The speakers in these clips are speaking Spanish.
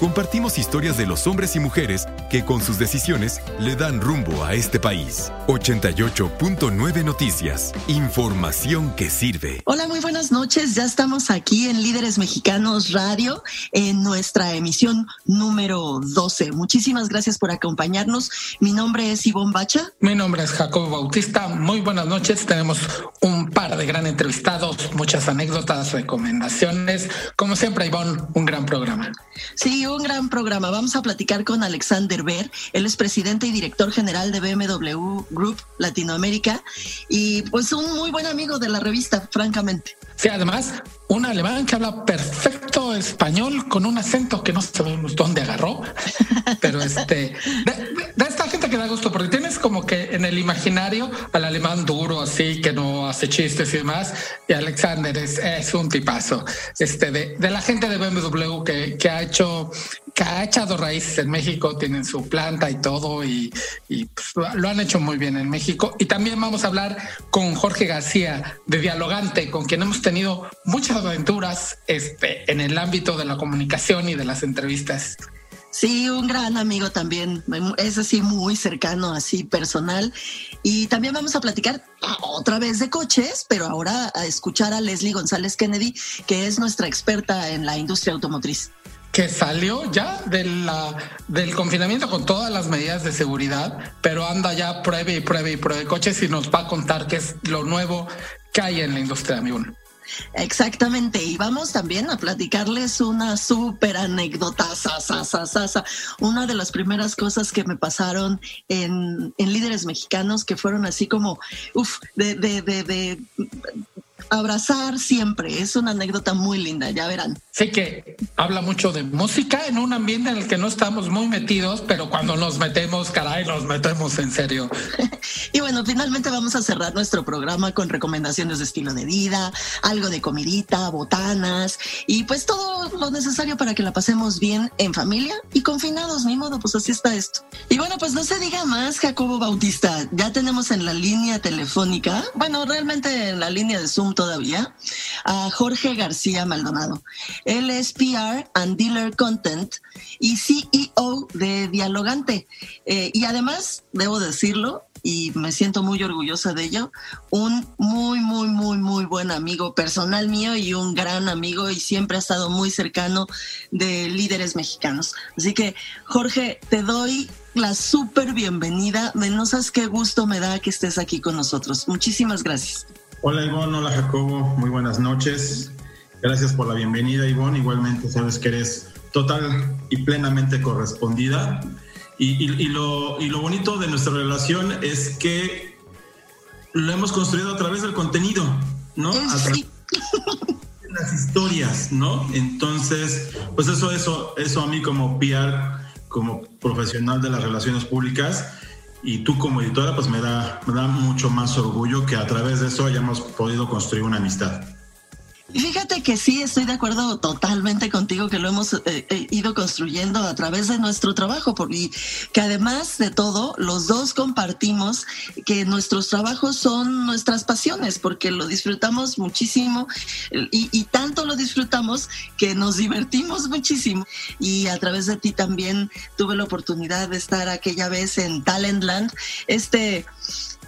Compartimos historias de los hombres y mujeres que con sus decisiones le dan rumbo a este país. 88.9 Noticias. Información que sirve. Hola, muy buenas noches. Ya estamos aquí en Líderes Mexicanos Radio en nuestra emisión número 12. Muchísimas gracias por acompañarnos. Mi nombre es Ivonne Bacha. Mi nombre es Jacobo Bautista. Muy buenas noches. Tenemos un par de gran entrevistados, muchas anécdotas, recomendaciones. Como siempre, Ivonne, un gran programa. Sí, un gran programa. Vamos a platicar con Alexander Ver. Él es presidente y director general de BMW Group Latinoamérica y pues un muy buen amigo de la revista, francamente. Sí, además, un alemán que habla perfecto español con un acento que no sabemos dónde agarró, pero este, de, que da gusto, porque tienes como que en el imaginario al alemán duro, así, que no hace chistes y demás, y Alexander es, es un tipazo, este, de, de la gente de BMW que, que ha hecho que ha echado raíces en México, tienen su planta y todo, y, pues, lo han hecho muy bien en México. Y también vamos a hablar con Jorge García de Dialogante, con quien hemos tenido muchas aventuras este, en el ámbito de la comunicación y de las entrevistas. Sí, un gran amigo también, es así muy cercano, así personal. Y también vamos a platicar otra vez de coches, pero ahora a escuchar a Leslie González Kennedy, que es nuestra experta en la industria automotriz que salió ya de del confinamiento con todas las medidas de seguridad, pero anda ya pruebe y pruebe y pruebe coches y nos va a contar qué es lo nuevo que hay en la industria, amigo. Exactamente, y vamos también a platicarles una súper anécdota, una de las primeras cosas que me pasaron en, en líderes mexicanos que fueron así como, uff, de, de, de, de abrazar siempre. Es una anécdota muy linda, ya verán. Sé que habla mucho de música en un ambiente en el que no estamos muy metidos, pero cuando nos metemos, caray, nos metemos en serio. y bueno, finalmente vamos a cerrar nuestro programa con recomendaciones de estilo de vida, algo de comidita, botanas y pues todo lo necesario para que la pasemos bien en familia y confinados, ni modo, pues así está esto. Y bueno, pues no se diga más, Jacobo Bautista, ya tenemos en la línea telefónica, bueno, realmente en la línea de Zoom todavía, a Jorge García Maldonado. Él es PR and Dealer Content y CEO de Dialogante. Eh, y además, debo decirlo, y me siento muy orgullosa de ello, un muy, muy, muy, muy buen amigo personal mío y un gran amigo y siempre ha estado muy cercano de líderes mexicanos. Así que, Jorge, te doy la súper bienvenida. No sabes qué gusto me da que estés aquí con nosotros. Muchísimas gracias. Hola Ivonne, hola Jacobo, muy buenas noches. Gracias por la bienvenida Ivonne, igualmente sabes que eres total y plenamente correspondida. Y, lo, bonito de nuestra relación es que lo hemos construido a través del contenido, ¿no? A través de las historias, ¿no? Entonces, pues eso, eso, eso a mí como PR, como profesional de las relaciones públicas, y tú como editora pues me da, me da mucho más orgullo que a través de eso hayamos podido construir una amistad. Fíjate que sí, estoy de acuerdo totalmente contigo que lo hemos eh, eh, ido construyendo a través de nuestro trabajo, porque que además de todo, los dos compartimos que nuestros trabajos son nuestras pasiones, porque lo disfrutamos muchísimo y, y tanto lo disfrutamos que nos divertimos muchísimo. Y a través de ti también tuve la oportunidad de estar aquella vez en Talentland, este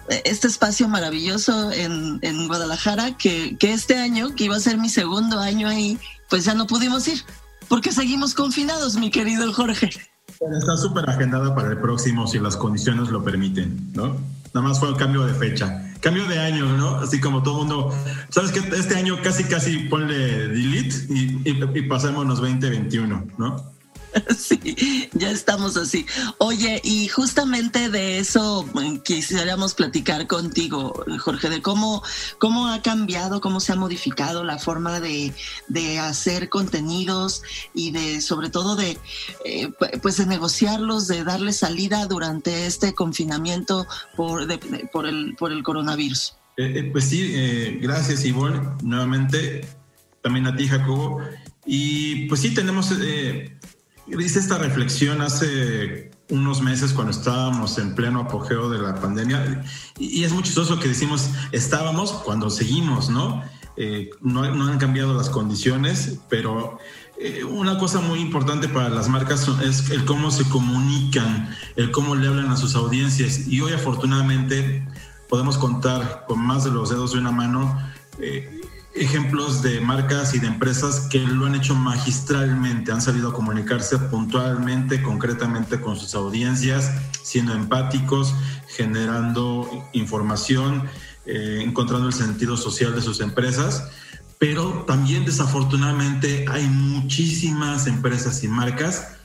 este espacio maravilloso en, en Guadalajara, que, que, este año, que iba a ser mi segundo año ahí, pues ya no pudimos ir, porque seguimos confinados, mi querido Jorge. Está súper agendada para el próximo, si las condiciones lo permiten, ¿no? Nada más fue un cambio de fecha. Cambio de año, ¿no? Así como todo mundo. ¿Sabes que Este año casi, casi ponle delete y, y, y pasémonos 2021, ¿no? Sí, ya estamos así. Oye, y justamente de eso mm, quisiéramos platicar contigo, Jorge, de cómo, cómo ha cambiado, cómo se ha modificado la forma de, hacer contenidos y de, sobre todo, de, eh, pues de negociarlos, de darle salida durante este confinamiento por, por, el, por el coronavirus. Eh, eh, pues sí, gracias, Ivonne, nuevamente, también a ti, Jacobo. Y pues sí, tenemos, hice esta reflexión hace unos meses cuando estábamos en pleno apogeo de la pandemia y, es muy chistoso que decimos estábamos cuando seguimos, ¿no? Eh, no, han cambiado las condiciones, pero eh, una cosa muy importante para las marcas es el cómo se comunican, el cómo le hablan a sus audiencias. Y hoy afortunadamente podemos contar con más de los dedos de una mano eh, ejemplos de marcas y de empresas que lo han hecho magistralmente, han salido a comunicarse puntualmente, concretamente con sus audiencias, siendo empáticos, generando información, eh, encontrando el sentido social de sus empresas. Pero también desafortunadamente hay muchísimas empresas y marcas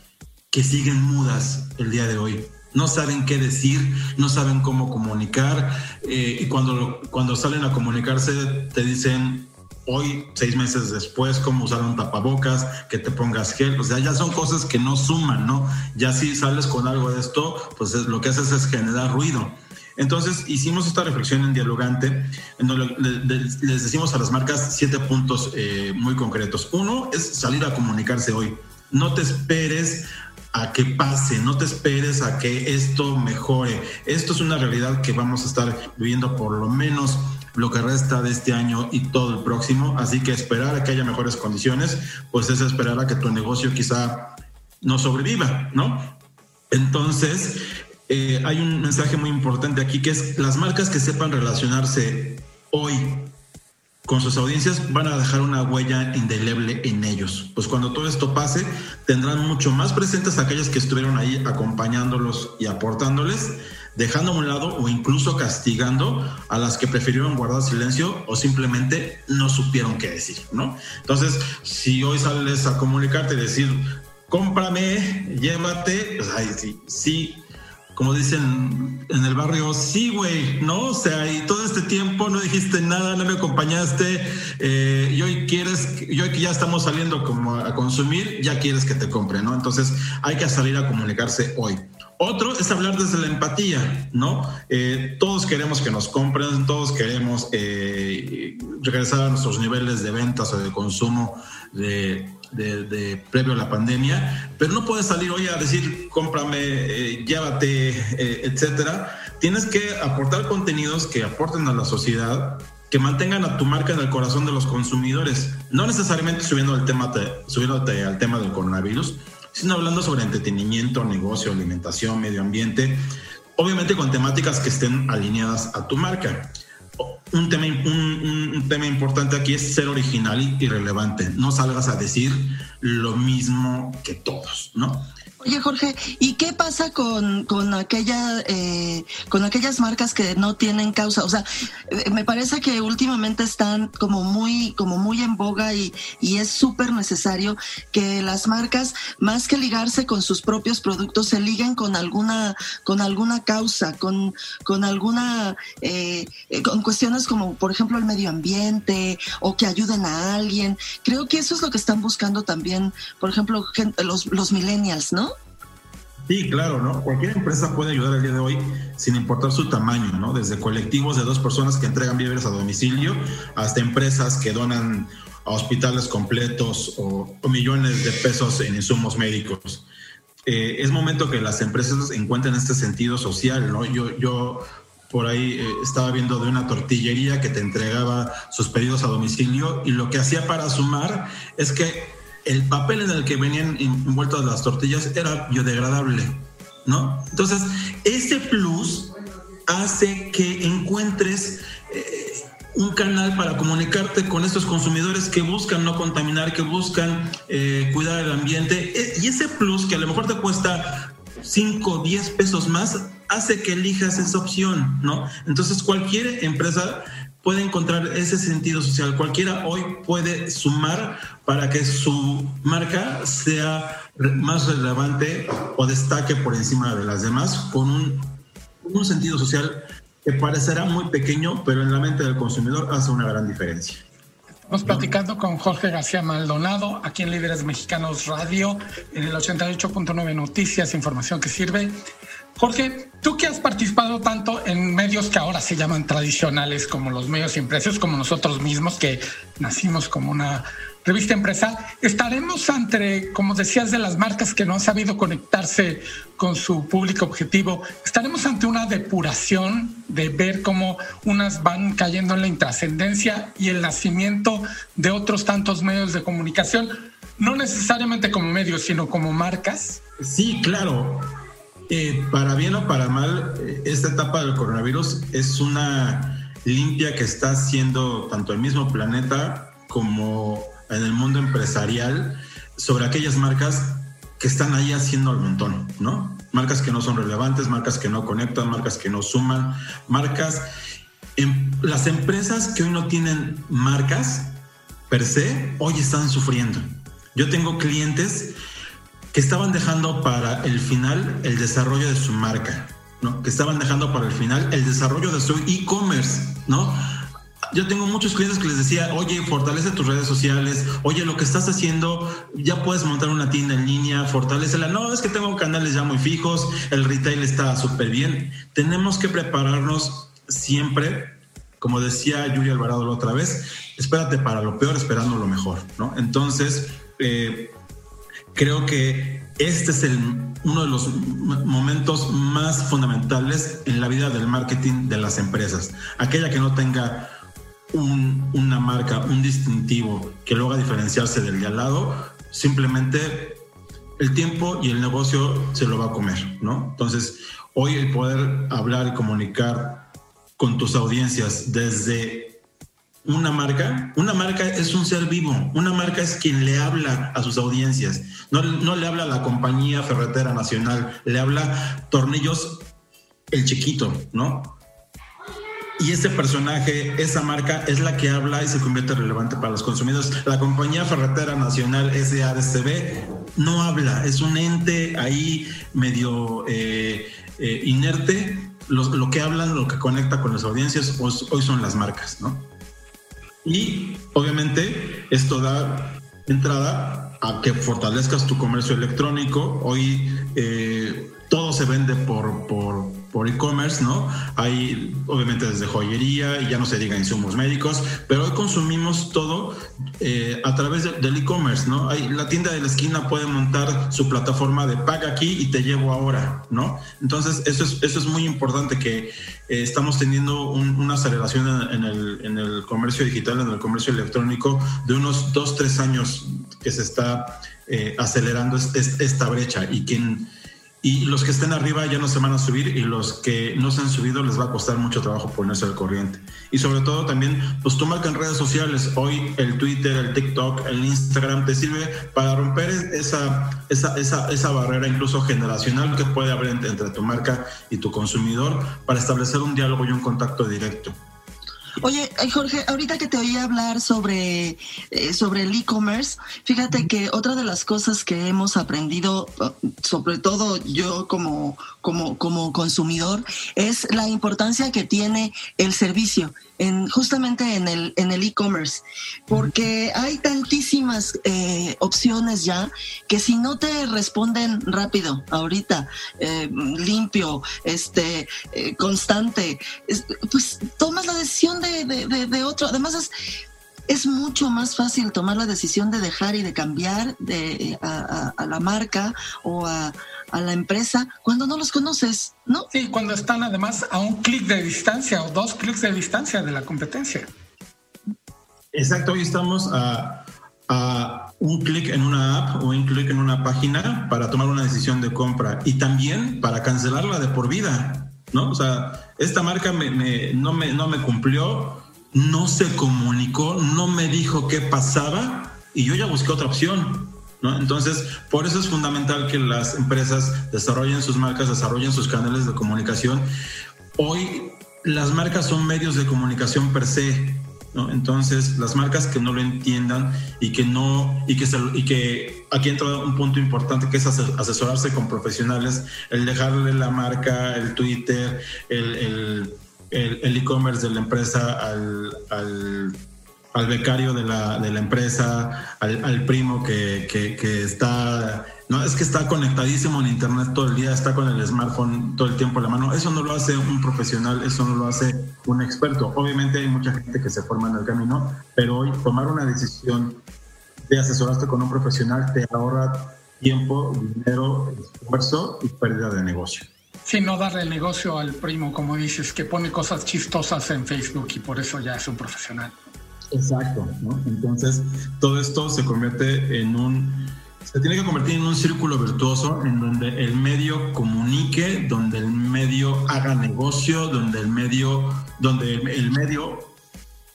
que siguen mudas el día de hoy no saben qué decir, no saben cómo comunicar eh, y cuando, cuando salen a comunicarse te dicen hoy, seis meses después, cómo usar un tapabocas, que te pongas gel, o sea, ya son cosas que no suman, ¿no? Ya si sales con algo de esto, pues lo que haces es generar ruido. Entonces hicimos esta reflexión en Dialogante, en donde les decimos a las marcas siete puntos eh, muy concretos. Uno es salir a comunicarse hoy. No te esperes a que pase, no te esperes a que esto mejore. Esto es una realidad que vamos a estar viviendo por lo menos lo que resta de este año y todo el próximo. Así que esperar a que haya mejores condiciones, pues es esperar a que tu negocio quizá no sobreviva, ¿no? Entonces, eh, hay un mensaje muy importante aquí que es las marcas que sepan relacionarse hoy con sus audiencias van a dejar una huella indeleble en ellos. Pues cuando todo esto pase, tendrán mucho más presentes a aquellos que estuvieron ahí acompañándolos y aportándoles, dejando a un lado o incluso castigando a las que prefirieron guardar silencio o simplemente no supieron qué decir, ¿no? Entonces, si hoy sales a comunicarte y decir, cómprame, llévate, pues ahí sí, sí como dicen en el barrio, sí, güey, ¿no? O sea, y todo este tiempo no dijiste nada, no me acompañaste, eh, y hoy quieres, y hoy que ya estamos saliendo como a consumir, ya quieres que te compre, ¿no? Entonces hay que salir a comunicarse hoy. Otro es hablar desde la empatía, ¿no? Eh, todos queremos que nos compren, todos queremos eh, regresar a nuestros niveles de ventas o de consumo de, de, previo a la pandemia, pero no puedes salir hoy a decir cómprame, eh, llévate, eh, etcétera. Tienes que aportar contenidos que aporten a la sociedad, que mantengan a tu marca en el corazón de los consumidores, no necesariamente subiendo al tema, subiéndote al tema del coronavirus, sino hablando sobre entretenimiento, negocio, alimentación, medio ambiente, obviamente con temáticas que estén alineadas a tu marca un tema, un, tema importante aquí es ser original y relevante. No salgas a decir lo mismo que todos, ¿no? Oye, Jorge, ¿y qué pasa con, con, aquella, eh, con aquellas marcas que no tienen causa? O sea, eh, me parece que últimamente están como muy, como muy en boga y, y es súper necesario que las marcas, más que ligarse con sus propios productos, se liguen con alguna, con alguna causa, con, con alguna, eh, con cuestiones como, por ejemplo, el medio ambiente o que ayuden a alguien. Creo que eso es lo que están buscando también, por ejemplo, los, los millennials, ¿no? Sí, claro, ¿no? Cualquier empresa puede ayudar el día de hoy sin importar su tamaño, ¿no? Desde colectivos de dos personas que entregan víveres a domicilio hasta empresas que donan a hospitales completos o, millones de pesos en insumos médicos. Eh, es momento que las empresas encuentren este sentido social, ¿no? Yo, yo por ahí eh, estaba viendo de una tortillería que te entregaba sus pedidos a domicilio y lo que hacía para sumar es que el papel en el que venían envueltas las tortillas era biodegradable, ¿no? Entonces, ese plus hace que encuentres eh, un canal para comunicarte con estos consumidores que buscan no contaminar, que buscan eh, cuidar el ambiente. E, y ese plus que a lo mejor te cuesta 5 o 10 pesos más, hace que elijas esa opción, ¿no? Entonces, cualquier empresa puede encontrar ese sentido social. Cualquiera hoy puede sumar para que su marca sea más relevante o destaque por encima de las demás con un, un sentido social que parecerá muy pequeño, pero en la mente del consumidor hace una gran diferencia. Estamos platicando con Jorge García Maldonado, aquí en Líderes Mexicanos Radio, en el 88.9 Noticias, información que sirve. Jorge, tú que has participado tanto en medios que ahora se llaman tradicionales, como los medios impresos, como nosotros mismos, que nacimos como una Revista Empresa, estaremos ante, como decías, de las marcas que no han sabido conectarse con su público objetivo, estaremos ante una depuración de ver cómo unas van cayendo en la intrascendencia y el nacimiento de otros tantos medios de comunicación, no necesariamente como medios, sino como marcas. Sí, claro. Eh, para bien o para mal, eh, esta etapa del coronavirus es una limpia que está haciendo tanto el mismo planeta como en el mundo empresarial sobre aquellas marcas que están ahí haciendo al montón, ¿no? Marcas que no son relevantes, marcas que no conectan, marcas que no suman, marcas... En, las empresas que hoy no tienen marcas per se, hoy están sufriendo. Yo tengo clientes que estaban dejando para el final el desarrollo de su marca, ¿no? Que estaban dejando para el final el desarrollo de su e-commerce, ¿no? Yo tengo muchos clientes que les decía, oye, fortalece tus redes sociales, oye, lo que estás haciendo, ya puedes montar una tienda en línea, fortalecela. No, es que tengo canales ya muy fijos, el retail está súper bien. Tenemos que prepararnos siempre, como decía Yuri Alvarado la otra vez, espérate para lo peor, esperando lo mejor, ¿no? Entonces, eh, creo que este es el, uno de los momentos más fundamentales en la vida del marketing de las empresas. Aquella que no tenga una marca, un distintivo que lo haga diferenciarse del de al lado, simplemente el tiempo y el negocio se lo va a comer, ¿no? Entonces, hoy el poder hablar y comunicar con tus audiencias desde una marca, una marca es un ser vivo, una marca es quien le habla a sus audiencias, no, no le habla a la compañía ferretera nacional, le habla tornillos el chiquito, ¿no? Y ese personaje, esa marca, es la que habla y se convierte relevante para los consumidores. La compañía ferretera nacional SADCB no habla, es un ente ahí medio eh, eh, inerte. Lo, que hablan, lo que conecta con las audiencias, hoy son las marcas, ¿no? Y obviamente esto da entrada a que fortalezcas tu comercio electrónico. Hoy eh, todo se vende por, por por e-commerce, ¿no? Hay obviamente desde joyería y ya no se diga insumos médicos, pero hoy consumimos todo eh, a través del e-commerce, ¿no? Hay, la tienda de la esquina puede montar su plataforma de paga aquí y te llevo ahora, ¿no? Entonces, eso es, eso es muy importante que eh, estamos teniendo una aceleración en, el, en, el, comercio digital, en el comercio electrónico de unos dos, tres años que se está eh, acelerando esta brecha y quien y los que estén arriba ya no se van a subir y los que no se han subido les va a costar mucho trabajo ponerse al corriente. Y sobre todo también, pues tu marca en redes sociales, hoy el Twitter, el TikTok, el Instagram te sirve para romper esa, esa, esa, esa barrera incluso generacional que puede haber entre tu marca y tu consumidor para establecer un diálogo y un contacto directo. Oye, Jorge, ahorita que te oí hablar sobre, eh, sobre el e-commerce, fíjate que otra de las cosas que hemos aprendido, sobre todo yo como, como, como consumidor, es la importancia que tiene el servicio en, justamente en el en el e-commerce, porque hay tantísimas eh, opciones ya que si no te responden rápido, ahorita, eh, limpio, este, eh, constante, pues tomas la decisión de, de, otro. Además es es mucho más fácil tomar la decisión de dejar y de cambiar de, a, a la marca o a, a la empresa cuando no los conoces, ¿no? Sí, cuando están además a un clic de distancia o dos clics de distancia de la competencia. Exacto, hoy estamos a, un clic en una app o un clic en una página para tomar una decisión de compra y también para cancelarla de por vida, ¿no? O sea, esta marca no, me, no me cumplió, no se comunicó, no me dijo qué pasaba y yo ya busqué otra opción. Entonces, por eso es fundamental que las empresas desarrollen sus marcas, desarrollen sus canales de comunicación. Hoy las marcas son medios de comunicación per se, Entonces, las marcas que no lo entiendan y que no, y que, y que aquí entra un punto importante que es asesorarse con profesionales, el dejarle la marca, el Twitter, el e-commerce de la empresa al, al al becario de la, de la empresa, al, primo que, que, está, no, es que está conectadísimo en internet todo el día, está con el smartphone todo el tiempo en la mano. Eso no lo hace un profesional, eso no lo hace un experto. Obviamente hay mucha gente que se forma en el camino, pero hoy tomar una decisión te asesoraste con un profesional, te ahorra tiempo, dinero, esfuerzo y pérdida de negocio. Sí, no darle el negocio al primo, como dices, que pone cosas chistosas en Facebook y por eso ya es un profesional. Exacto, ¿no? Entonces, todo esto se convierte en un se tiene que convertir en un círculo virtuoso en donde el medio comunique, donde el medio haga negocio, donde el medio, donde el medio,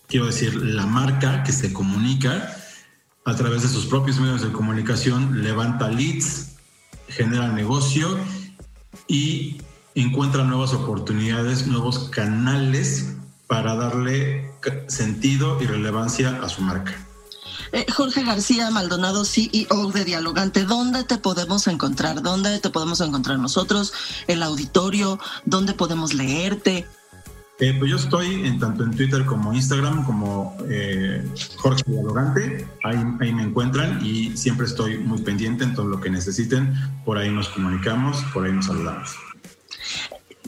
quiero decir, la marca que se comunica a través de sus propios medios de comunicación levanta leads, genera negocio y encuentra nuevas oportunidades, nuevos canales para darle sentido y relevancia a su marca. Eh, Jorge García Maldonado, CEO de Dialogante, ¿dónde te podemos encontrar? ¿Dónde te podemos encontrar nosotros? ¿El auditorio? ¿Dónde podemos leerte? Eh, pues yo estoy en, tanto en Twitter como Instagram como eh, Jorge Dialogante, ahí, ahí me encuentran y siempre estoy muy pendiente en todo lo que necesiten, por ahí nos comunicamos, por ahí nos saludamos.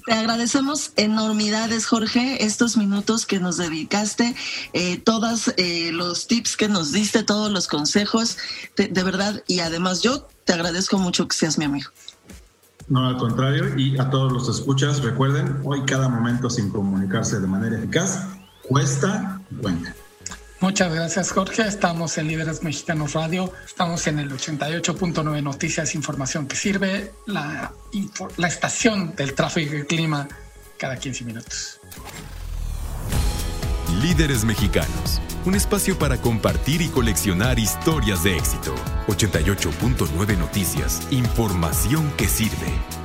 Te agradecemos enormidades, Jorge, estos minutos que nos dedicaste, eh, todos eh, los tips que nos diste, todos los consejos, de, verdad, y además yo te agradezco mucho que seas mi amigo. No, al contrario, y a todos los escuchas, recuerden, hoy cada momento sin comunicarse de manera eficaz cuesta cuenta. Muchas gracias, Jorge. Estamos en Líderes Mexicanos Radio. Estamos en el 88.9 Noticias, información que sirve, la, estación del tráfico y clima cada 15 minutos. Líderes Mexicanos, un espacio para compartir y coleccionar historias de éxito. 88.9 Noticias, información que sirve.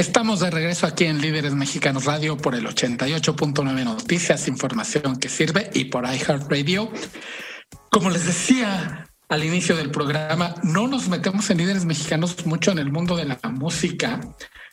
Estamos de regreso aquí en Líderes Mexicanos Radio por el 88.9 Noticias, información que sirve y por iHeartRadio. Como les decía al inicio del programa, no nos metemos en líderes mexicanos mucho en el mundo de la música,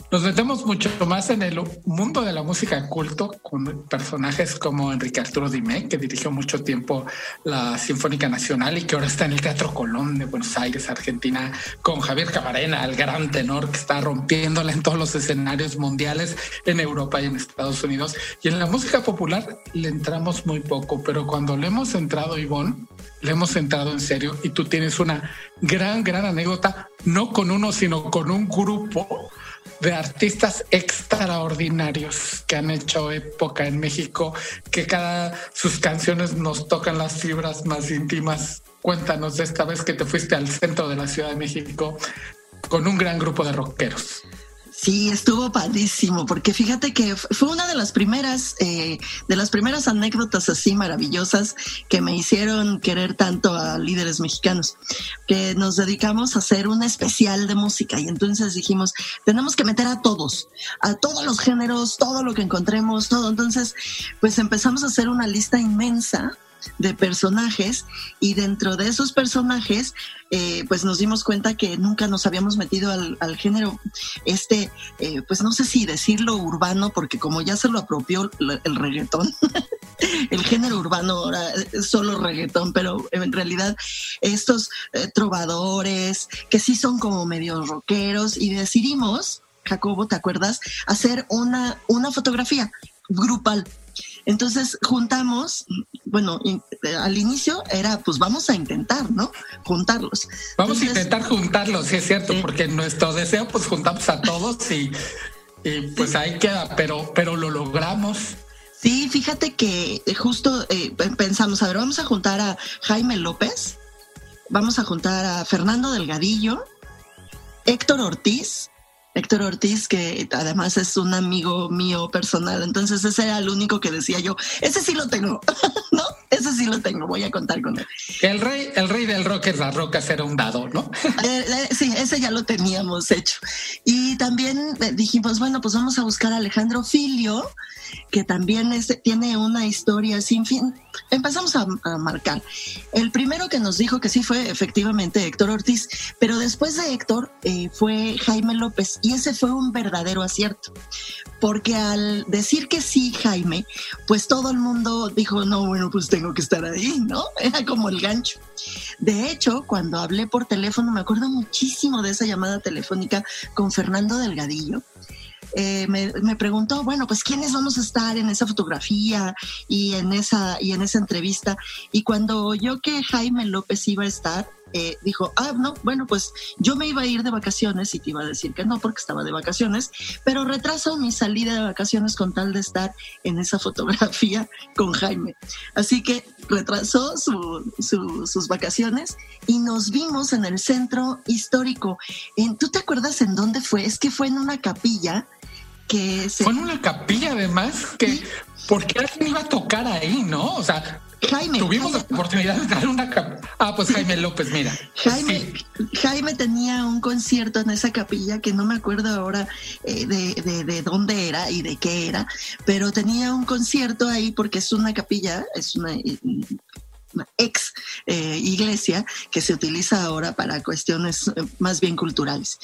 nos metemos mucho más en el mundo de la música culto con personajes como Enrique Arturo Dime, que dirigió mucho tiempo la Sinfónica Nacional y que ahora está en el Teatro Colón de Buenos Aires, Argentina, con Javier Camarena, el gran tenor que está rompiéndola en todos los escenarios mundiales en Europa y en Estados Unidos. Y en la música popular le entramos muy poco, pero cuando le hemos entrado, Ivonne, le hemos entrado en serio y tú tienes una gran, gran anécdota, no con uno, sino con un grupo de artistas extraordinarios que han hecho época en México, que cada sus canciones nos tocan las fibras más íntimas. Cuéntanos de esta vez que te fuiste al centro de la Ciudad de México con un gran grupo de rockeros. Sí, estuvo padrísimo, porque fíjate que fue una de las primeras, eh, de las primeras anécdotas así maravillosas que me hicieron querer tanto a líderes mexicanos, que nos dedicamos a hacer un especial de música y entonces dijimos, tenemos que meter a todos, a todos los géneros, todo lo que encontremos, todo. Entonces, pues empezamos a hacer una lista inmensa de personajes y dentro de esos personajes eh, pues nos dimos cuenta que nunca nos habíamos metido al, género este eh, pues no sé si decirlo urbano porque como ya se lo apropió el reggaetón el género urbano ahora solo reggaetón pero en realidad estos eh, trovadores que sí son como medio rockeros y decidimos Jacobo, ¿te acuerdas? Hacer una, una fotografía grupal entonces juntamos, bueno, eh, al inicio era, pues vamos a intentar, ¿no? Juntarlos. Vamos a intentar juntarlos, sí es cierto, porque nuestro deseo, pues juntamos a todos y, pues ahí queda, pero, pero lo logramos. Sí, fíjate que justo eh, pensamos, a ver, vamos a juntar a Jaime López, vamos a juntar a Fernando Delgadillo, Héctor Ortiz, Héctor Ortiz, que además es un amigo mío personal. Entonces ese era el único que decía yo, ese sí lo tengo, ¿no? Ese sí lo tengo, voy a contar con él. El rey, el rey del rock es la roca, era un dado, ¿no? Eh, eh, sí, ese ya lo teníamos hecho. Y también eh, dijimos, bueno, pues vamos a buscar a Alejandro Filio, que también tiene una historia sin fin. Empezamos a, marcar. El primero que nos dijo que sí fue efectivamente Héctor Ortiz, pero después de Héctor eh, fue Jaime López y ese fue un verdadero acierto, porque al decir que sí Jaime, pues todo el mundo dijo, no, bueno, pues tengo que estar ahí, ¿no? Era como el gancho. De hecho, cuando hablé por teléfono, me acuerdo muchísimo de esa llamada telefónica con Fernando Delgadillo eh, me, preguntó, bueno, pues quiénes vamos a estar en esa fotografía y en esa, y en esa entrevista. Y cuando oyó que Jaime López iba a estar, eh, dijo, ah, no, bueno, pues yo me iba a ir de vacaciones y te iba a decir que no porque estaba de vacaciones, pero retraso mi salida de vacaciones con tal de estar en esa fotografía con Jaime. Así que retrasó sus vacaciones y nos vimos en el centro histórico. ¿Tú te acuerdas en dónde fue? Es que fue en una capilla que se... Fue en una capilla además que... porque alguien iba a tocar ahí, no? O sea, Jaime. Tuvimos la oportunidad de dar una. Ah, pues Jaime López, mira. Jaime, Jaime tenía un concierto en esa capilla que no me acuerdo ahora eh, de, de, dónde era y de qué era, pero tenía un concierto ahí porque es una capilla, es una eh, ex eh, iglesia que se utiliza ahora para cuestiones más bien culturales.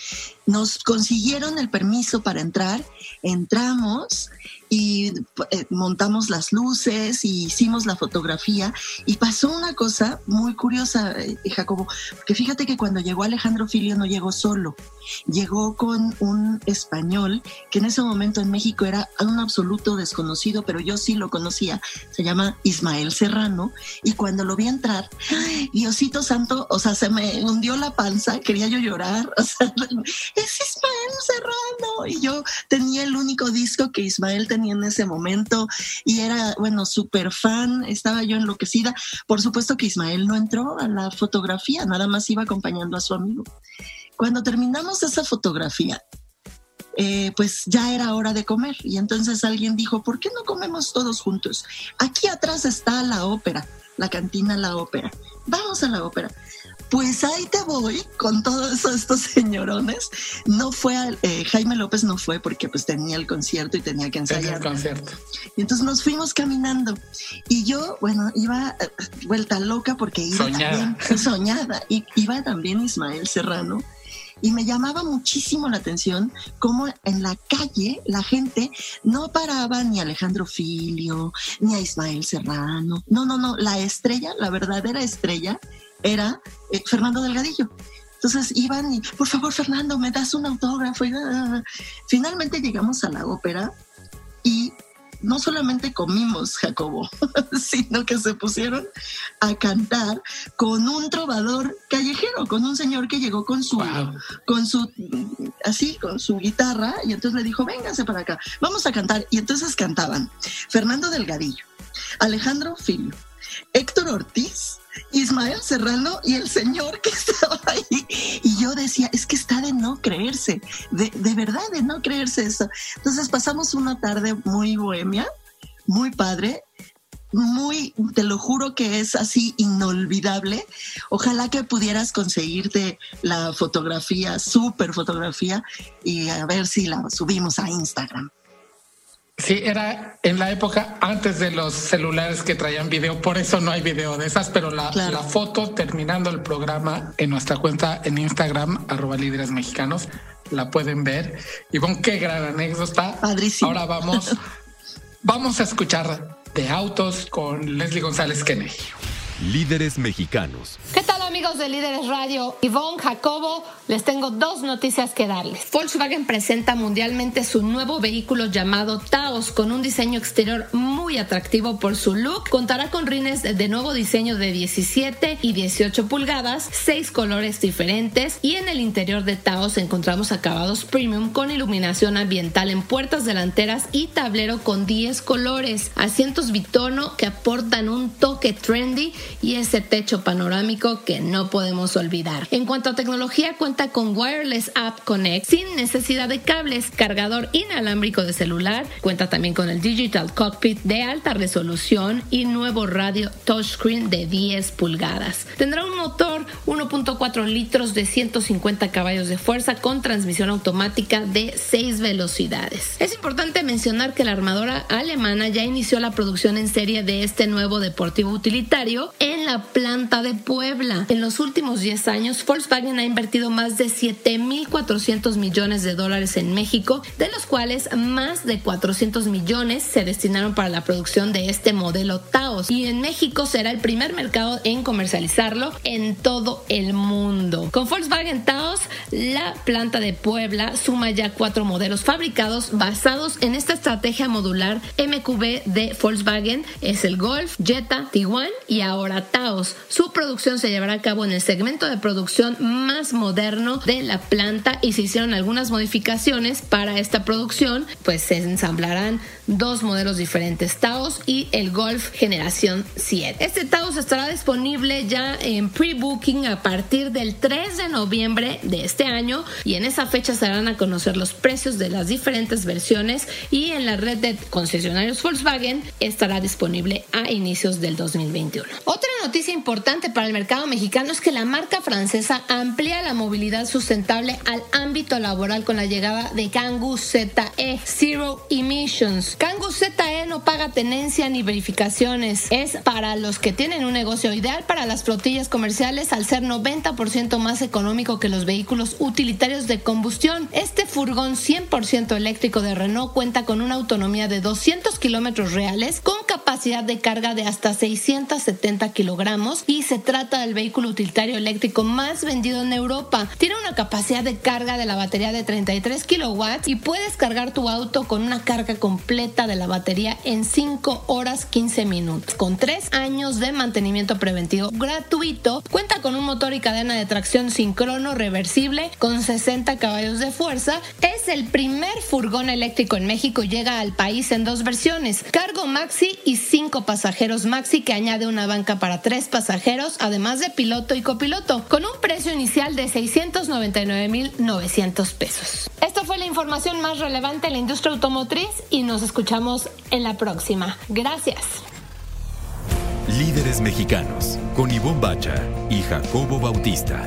Nos consiguieron el permiso para entrar, entramos y eh, montamos las luces y hicimos la fotografía. Y pasó una cosa muy curiosa, eh, Jacobo, porque fíjate que cuando llegó Alejandro Filio no llegó solo, llegó con un español que en ese momento en México era un absoluto desconocido, pero yo sí lo conocía, se llama Ismael Serrano. Y cuando lo vi entrar, Diosito Santo, o sea, se me hundió la panza, quería yo llorar, o sea, es Ismael Serrano. Y yo tenía el único disco que Ismael tenía en ese momento y era, bueno, súper fan, estaba yo enloquecida. Por supuesto que Ismael no entró a la fotografía, nada más iba acompañando a su amigo. Cuando terminamos esa fotografía, eh, pues ya era hora de comer y entonces alguien dijo, ¿por qué no comemos todos juntos? Aquí atrás está la ópera, la cantina La Ópera. Vamos a la ópera. Pues ahí te voy con todos estos señorones. No fue, eh, Jaime López no fue porque pues tenía el concierto y tenía que ensayar. el concierto. Y entonces nos fuimos caminando y yo, bueno, iba eh, vuelta loca porque iba soñada. también soñada y iba también Ismael Serrano y me llamaba muchísimo la atención cómo en la calle la gente no paraba ni a Alejandro Filio, ni a Ismael Serrano. No, no, no, la estrella, la verdadera estrella era eh, Fernando Delgadillo. Entonces iban y, por favor, Fernando, me das un autógrafo. Y, finalmente llegamos a la ópera y no solamente comimos, Jacobo, sino que se pusieron a cantar con un trovador callejero, con un señor que llegó con su, con su, así, con su guitarra, y entonces le dijo, véngase para acá, vamos a cantar. Y entonces cantaban Fernando Delgadillo, Alejandro Filio, Héctor Ortiz, Ismael Serrano y el señor que estaba ahí. Y yo decía, es que está de no creerse, de, de verdad de no creerse eso. Entonces pasamos una tarde muy bohemia, muy padre, muy, te lo juro que es así inolvidable. Ojalá que pudieras conseguirte la fotografía, súper fotografía, y a ver si la subimos a Instagram. Sí, era en la época antes de los celulares que traían video, por eso no hay video de esas, pero la, la foto terminando el programa en nuestra cuenta en Instagram, arroba líderes mexicanos, la pueden ver. Y con qué gran anécdota. Padrísimo. Ahora vamos, vamos a escuchar de autos con Leslie González Kennedy. Líderes mexicanos. ¿Qué tal amigos de Líderes Radio? Ivonne, Jacobo, les tengo dos noticias que darles. Volkswagen presenta mundialmente su nuevo vehículo llamado Taos con un diseño exterior muy atractivo por su look. Contará con rines de nuevo diseño de 17 y 18 pulgadas, seis colores diferentes y en el interior de Taos encontramos acabados premium con iluminación ambiental en puertas delanteras y tablero con 10 colores, asientos bitono que aportan un toque trendy y ese techo panorámico que no podemos olvidar. En cuanto a tecnología, cuenta con Wireless App Connect sin necesidad de cables, cargador inalámbrico de celular, cuenta también con el Digital Cockpit de alta resolución y nuevo radio touchscreen de 10 pulgadas. Tendrá un motor 1.4 litros de 150 caballos de fuerza con transmisión automática de 6 velocidades. Es importante mencionar que la armadora alemana ya inició la producción en serie de este nuevo deportivo utilitario en la planta de Puebla. En los últimos 10 años, Volkswagen ha invertido más de 7.400 millones de dólares en México, de los cuales más de 400 millones se destinaron para la producción de este modelo Taos. Y en México será el primer mercado en comercializarlo en todo el mundo. Con Volkswagen Taos, la planta de Puebla suma ya cuatro modelos fabricados basados en esta estrategia modular MQB de Volkswagen. Es el Golf, Jetta, Tiguan y ahora Taos. Su producción se llevará cabo en el segmento de producción más moderno de la planta y se hicieron algunas modificaciones para esta producción, pues se ensamblarán dos modelos diferentes, Taos y el Golf Generación 7. Este Taos estará disponible ya en pre-booking a partir del 3 de noviembre de este año y en esa fecha se darán a conocer los precios de las diferentes versiones y en la red de concesionarios Volkswagen estará disponible a inicios del 2021. Otra noticia importante para el mercado es que la marca francesa amplía la movilidad sustentable al ámbito laboral con la llegada de Kangoo ZE Zero Emissions. Kangoo ZE no paga tenencia ni verificaciones. Es para los que tienen un negocio ideal para las flotillas comerciales al ser 90% más económico que los vehículos utilitarios de combustión. Este furgón 100% eléctrico de Renault cuenta con una autonomía de 200 kilómetros reales con capacidad de carga de hasta 670 kilogramos y se trata del vehículo utilitario eléctrico más vendido en Europa. Tiene una capacidad de carga de la batería de 33 kilowatts y puedes cargar tu auto con una carga completa de la batería en 5 horas 15 minutos. Con 3 años de mantenimiento preventivo gratuito, cuenta con un motor y cadena de tracción sincrono reversible con 60 caballos de fuerza. Es el primer furgón eléctrico en México. Llega al país en dos versiones: cargo maxi y 5 pasajeros maxi que añade una banca para 3 pasajeros, además de piloto y copiloto, con un precio inicial de 699.900 pesos. Esta fue la información más relevante en la industria automotriz y nos escuchamos en la próxima. Gracias. Líderes mexicanos con Ivonne Bacha y Jacobo Bautista.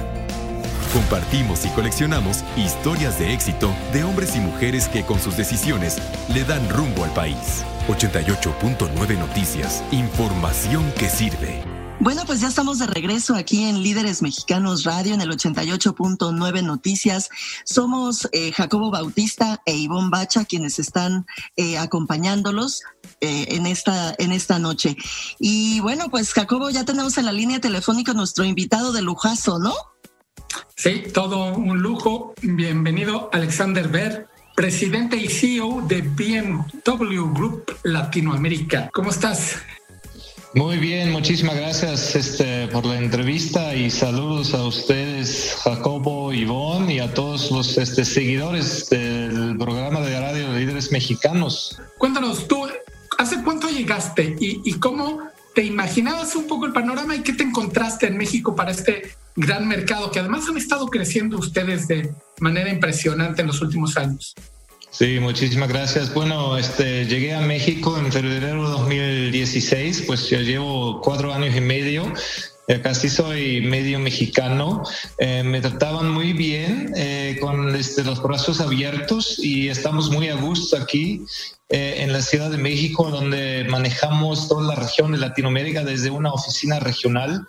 Compartimos y coleccionamos historias de éxito de hombres y mujeres que con sus decisiones le dan rumbo al país. 88.9 Noticias. Información que sirve. Bueno, pues ya estamos de regreso aquí en Líderes Mexicanos Radio en el 88.9 Noticias. Somos eh, Jacobo Bautista e Ivonne Bacha quienes están eh, acompañándolos eh, en, esta, en esta noche. Y bueno, pues Jacobo, ya tenemos en la línea telefónica nuestro invitado de lujazo, ¿no? Sí, todo un lujo. Bienvenido, Alexander Ver, presidente y CEO de BMW Group Latinoamérica. ¿Cómo estás? Muy bien, muchísimas gracias este, por la entrevista y saludos a ustedes, Jacobo, Ivonne y a todos los este, seguidores del programa de radio de líderes mexicanos. Cuéntanos, tú, ¿hace cuánto llegaste y cómo te imaginabas un poco el panorama y qué te encontraste en México para este gran mercado que además han estado creciendo ustedes de manera impresionante en los últimos años? Sí, muchísimas gracias. Bueno, este, llegué a México en febrero de 2016, pues ya llevo cuatro años y medio. Casi soy medio mexicano. Eh, me trataban muy bien, eh, con este, los brazos abiertos y estamos muy a gusto aquí eh, en la Ciudad de México, donde manejamos toda la región de Latinoamérica desde una oficina regional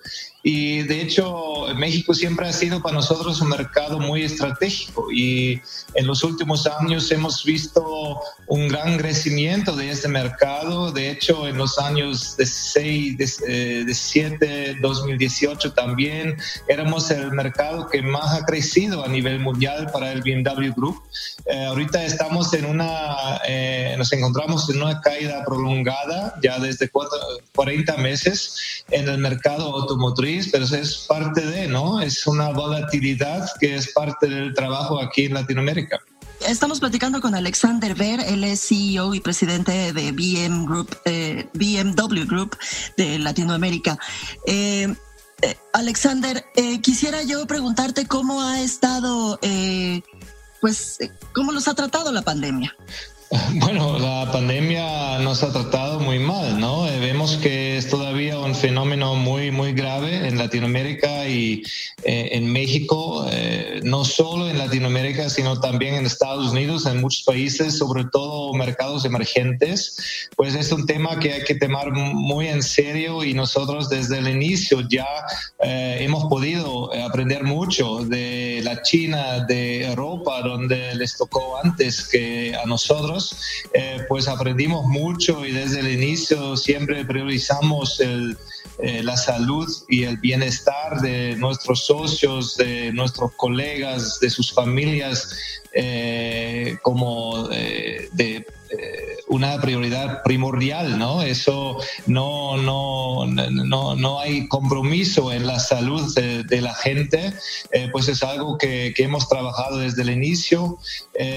y de hecho, México siempre ha sido para nosotros un mercado muy estratégico y en los últimos años hemos visto un gran crecimiento de este mercado. De hecho, en los años 16, 17, 2018 también éramos el mercado que más ha crecido a nivel mundial para el BMW Group. Eh, ahorita estamos en una, eh, encontramos en una caída prolongada ya desde 40 meses en el mercado automotriz pero es parte de, ¿no? Es una volatilidad que es parte del trabajo aquí en Latinoamérica. Estamos platicando con Alexander Ver, él es CEO y presidente de BM Group, eh, BMW Group de Latinoamérica. Eh, eh, Alexander, quisiera yo preguntarte cómo ha estado, pues, cómo los ha tratado la pandemia. Bueno, la pandemia nos ha tratado muy mal, ¿no? Eh, vemos que es todavía un fenómeno muy, muy grave en Latinoamérica y eh, en México. Eh, no solo en Latinoamérica, sino también en Estados Unidos, en muchos países, sobre todo mercados emergentes, pues es un tema que hay que tomar muy en serio y nosotros desde el inicio ya eh, hemos podido aprender mucho de la China, de Europa, donde les tocó antes que a nosotros, eh, pues aprendimos mucho y desde el inicio siempre priorizamos el eh, la salud y el bienestar de nuestros socios, de nuestros colegas, de sus familias, eh, como de una prioridad primordial, ¿no? Eso no, no, no, no hay compromiso en la salud de, la gente, pues es algo que, que, hemos trabajado desde el inicio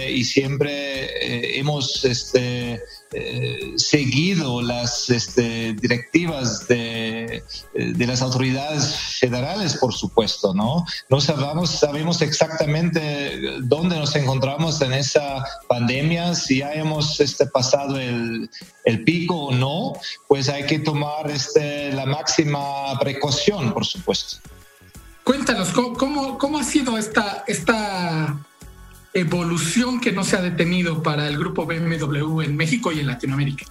y siempre hemos este, eh, seguido las este, directivas de, de, las autoridades federales, por supuesto, ¿no? No sabemos, sabemos exactamente dónde nos encontramos en esa pandemia, si ya hemos este, pasado el, el pico o no, pues hay que tomar este, la máxima precaución, por supuesto. Cuéntanos, ¿cómo, cómo ha sido esta, esta evolución que no se ha detenido para el grupo BMW en México y en Latinoamérica?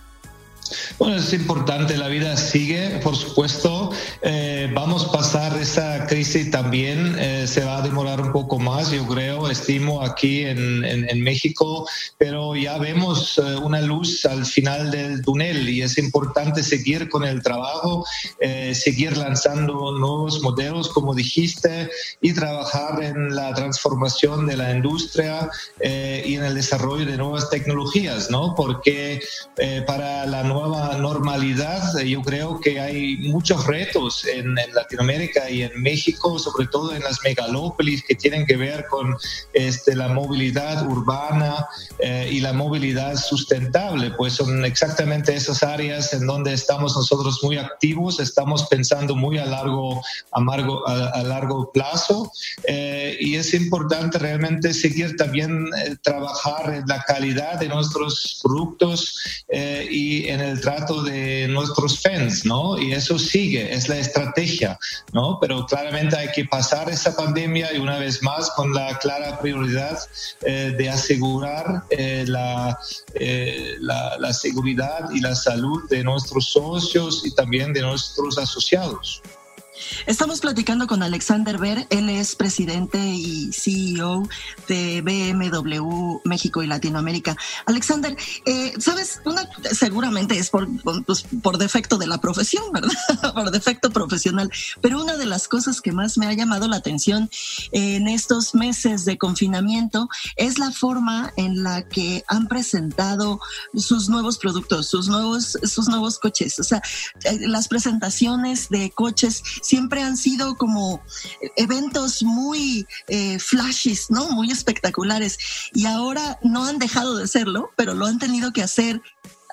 Bueno, es importante, la vida sigue, por supuesto. Eh, vamos a pasar esa crisis también, eh, se va a demorar un poco más, yo creo, estimo aquí en, en, México, pero ya vemos eh, una luz al final del túnel y es importante seguir con el trabajo, seguir lanzando nuevos modelos, como dijiste, y trabajar en la transformación de la industria y en el desarrollo de nuevas tecnologías, ¿no? Porque para la nueva normalidad, yo creo que hay muchos retos en, Latinoamérica y en México, sobre todo en las megalópolis que tienen que ver con este, la movilidad urbana eh, y la movilidad sustentable. Pues son exactamente esas áreas en donde estamos nosotros muy activos, estamos pensando muy a largo, a, largo plazo eh, y es importante realmente seguir también eh, trabajar en la calidad de nuestros productos y en el trato de nuestros fans, ¿no? Y eso sigue, es la estrategia, ¿no? Pero claramente hay que pasar esa pandemia y una vez más con la clara prioridad eh, de asegurar eh, eh, la, la seguridad y la salud de nuestros socios y también de nuestros asociados. Estamos platicando con Alexander Ver, él es presidente y CEO de BMW México y Latinoamérica. Alexander, eh, sabes, una seguramente es por, pues, por defecto de la profesión, ¿verdad? por defecto profesional, pero una de las cosas que más me ha llamado la atención en estos meses de confinamiento es la forma en la que han presentado sus nuevos productos, sus nuevos, sus nuevos coches. O sea, eh, las presentaciones de coches siempre han sido como eventos muy eh, flashes, ¿no? Muy espectaculares. Y ahora no han dejado de serlo, pero lo han tenido que hacer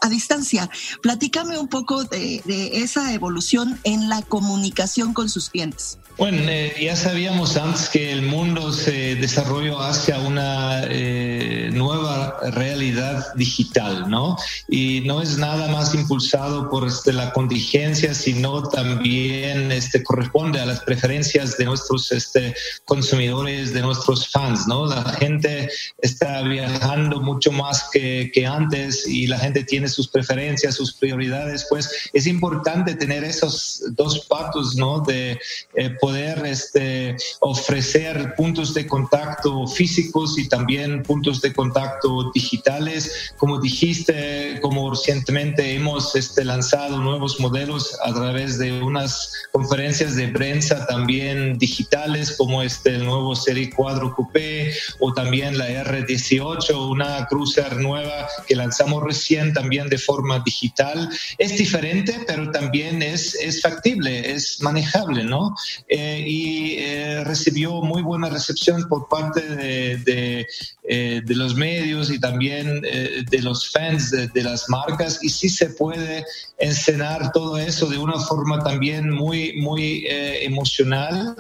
a distancia. Platícame un poco de esa evolución en la comunicación con sus clientes. Bueno, eh, ya sabíamos antes que el mundo se desarrolló hacia una eh, nueva realidad digital, ¿no? Y no es nada más impulsado por este, la contingencia, sino también este, corresponde a las preferencias de nuestros este, consumidores, de nuestros fans, ¿no? La gente está viajando mucho más que, antes y la gente tiene sus preferencias, sus prioridades, pues es importante tener esos dos patos, ¿no? De eh, poder este, ofrecer puntos de contacto físicos y también puntos de contacto digitales. Como dijiste, como recientemente hemos este, lanzado nuevos modelos a través de unas conferencias de prensa también digitales, como este, el nuevo Serie 4 Coupé o también la R18, una cruiser nueva que lanzamos recién también de forma digital. Es diferente, pero también es, es factible, es manejable, ¿no? Eh, y eh, recibió muy buena recepción por parte de, de, eh, los medios y también de los fans de, de, las marcas y sí se puede encenar todo eso de una forma también muy, muy emocional,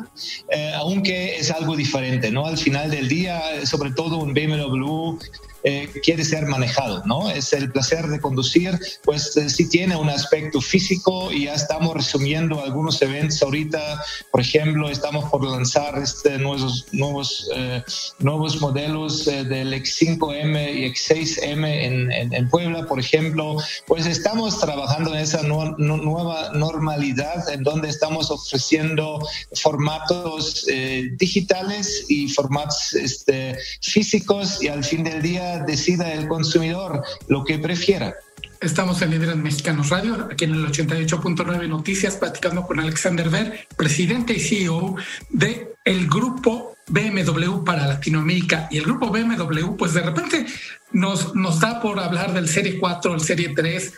aunque es algo diferente, ¿no? Al final del día, sobre todo un BMW quiere ser manejado, ¿no? Es el placer de conducir, pues sí tiene un aspecto físico y ya estamos resumiendo algunos eventos ahorita, por ejemplo, estamos por lanzar este, nuevos, nuevos, nuevos modelos del X5M y X6M en, en, Puebla, por ejemplo, pues estamos trabajando en esa nueva normalidad en donde estamos ofreciendo formatos eh, digitales y formatos este, físicos y al fin del día decida el consumidor lo que prefiera. Estamos en Líderes Mexicanos Radio, aquí en el 88.9 Noticias, platicando con Alexander Ver, presidente y CEO de el grupo BMW para Latinoamérica. Y el grupo BMW, pues de repente nos, nos da por hablar del Serie 4, el Serie 3,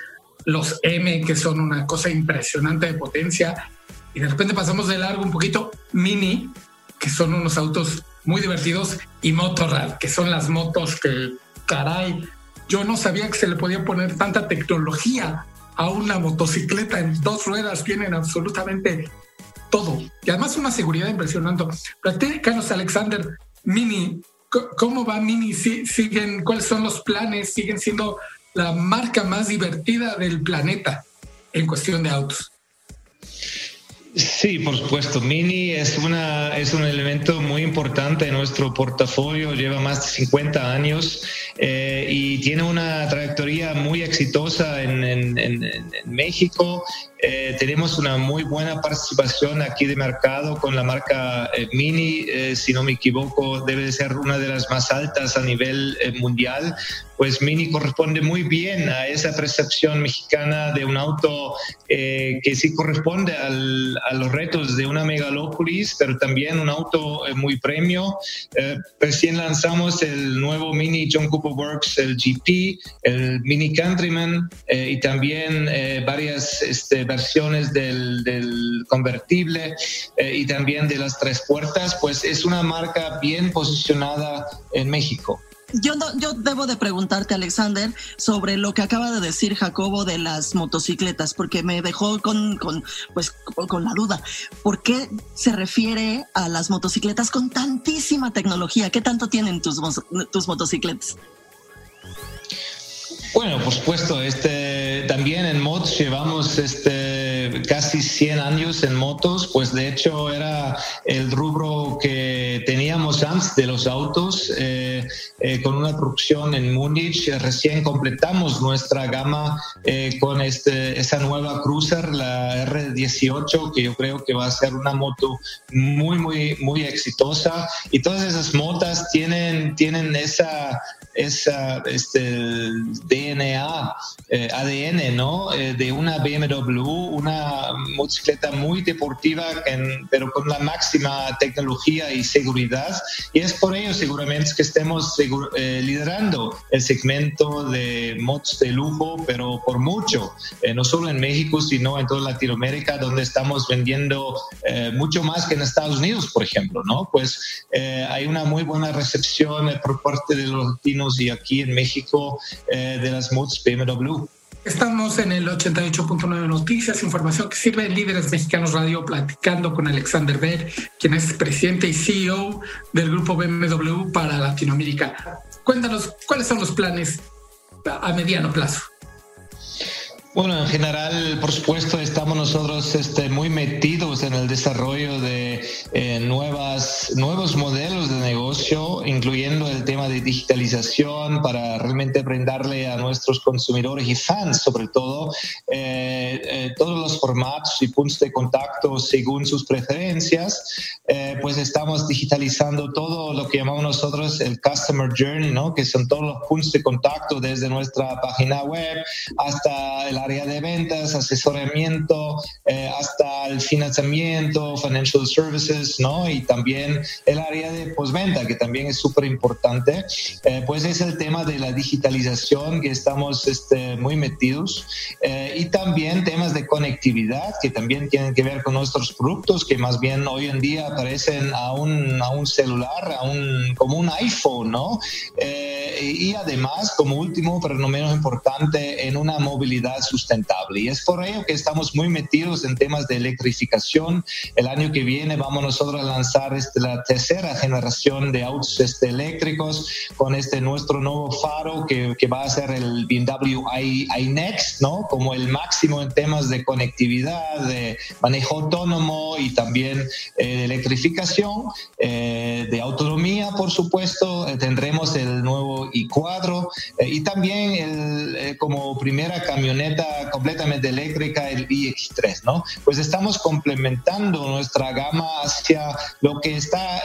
los M, que son una cosa impresionante de potencia. Y de repente pasamos de largo un poquito Mini, que son unos autos muy divertidos, y Motorrad, que son las motos que, caray, yo no sabía que se le podía poner tanta tecnología a una motocicleta en dos ruedas. Tienen absolutamente todo. Y además una seguridad impresionante. Carlos Alexander, Mini, ¿cómo va Mini? ¿Siguen, ¿Cuáles son los planes? ¿Siguen siendo la marca más divertida del planeta en cuestión de autos? Sí, por supuesto. Mini es, una, es un elemento muy importante en nuestro portafolio, lleva más de 50 años eh, y tiene una trayectoria muy exitosa en, México. Eh, tenemos una muy buena participación aquí de mercado con la marca eh, Mini, si no me equivoco, debe ser una de las más altas a nivel mundial pues Mini corresponde muy bien a esa percepción mexicana de un auto eh, que sí corresponde a los retos de una megalópolis, pero también un auto eh, muy premio. Eh, recién lanzamos el nuevo Mini John Cooper Works, el GP, el Mini Countryman y también varias este, versiones del, del convertible y también de las tres puertas, pues es una marca bien posicionada en México. Yo, yo debo de preguntarte, Alexander, sobre lo que acaba de decir Jacobo de las motocicletas, porque me dejó con, con, pues, con la duda. ¿Por qué se refiere a las motocicletas con tantísima tecnología? ¿Qué tanto tienen tus, tus motocicletas? Bueno, por supuesto, este, también en mods llevamos este, casi 100 años en motos, pues de hecho era el rubro que teníamos antes de los autos, eh, eh, con una producción en Múnich. Recién completamos nuestra gama eh, con este, esa nueva cruiser, la R18, que yo creo que va a ser una moto muy, muy, muy exitosa. Y todas esas motas tienen, tienen esa esa, este, DNA, eh, ADN, ¿no? Eh, de una BMW, una motocicleta muy deportiva, pero con la máxima tecnología y seguridad. Y es por ello seguramente que estemos eh, liderando el segmento de motos de lujo, pero por mucho, no solo en México, sino en toda Latinoamérica, donde estamos vendiendo mucho más que en Estados Unidos, por ejemplo, ¿no? Pues hay una muy buena recepción por parte de los latinos y aquí en México eh, de las mods BMW. Estamos en el 88.9 Noticias, información que sirve en Líderes Mexicanos Radio, platicando con Alexander Ver, quien es presidente y CEO del grupo BMW para Latinoamérica. Cuéntanos, ¿cuáles son los planes a mediano plazo? Bueno, en general, por supuesto, estamos nosotros este, muy metidos en el desarrollo de eh, nuevas, nuevos modelos de negocio, incluyendo el tema de digitalización para realmente brindarle a nuestros consumidores y fans, sobre todo, eh, eh, todos los formatos y puntos de contacto según sus preferencias. pues estamos digitalizando todo lo que llamamos nosotros el Customer Journey, ¿no? que son todos los puntos de contacto desde nuestra página web hasta el área de ventas, asesoramiento, eh, hasta el financiamiento, financial services, ¿no? Y también el área de postventa, que también es súper importante. Eh, pues es el tema de la digitalización que estamos este, muy metidos. Eh, y también temas de conectividad que también tienen que ver con nuestros productos, que más bien hoy en día aparecen a un, a un celular, a un, como un iPhone, ¿no? y además, como último, pero no menos importante, en una movilidad sustentable. Y es por ello que estamos muy metidos en temas de electrificación. El año que viene vamos nosotros a lanzar este, la tercera generación de autos este, eléctricos con este nuestro nuevo faro que, que va a ser el BMW iNext, ¿no? Como el máximo en temas de conectividad, de manejo autónomo y también eh, de electrificación, eh, de autonomía, por supuesto. Eh, tendremos el nuevo i4 y también el, como primera camioneta completamente eléctrica, el iX3, ¿no? Pues estamos complementando nuestra gama hacia lo que está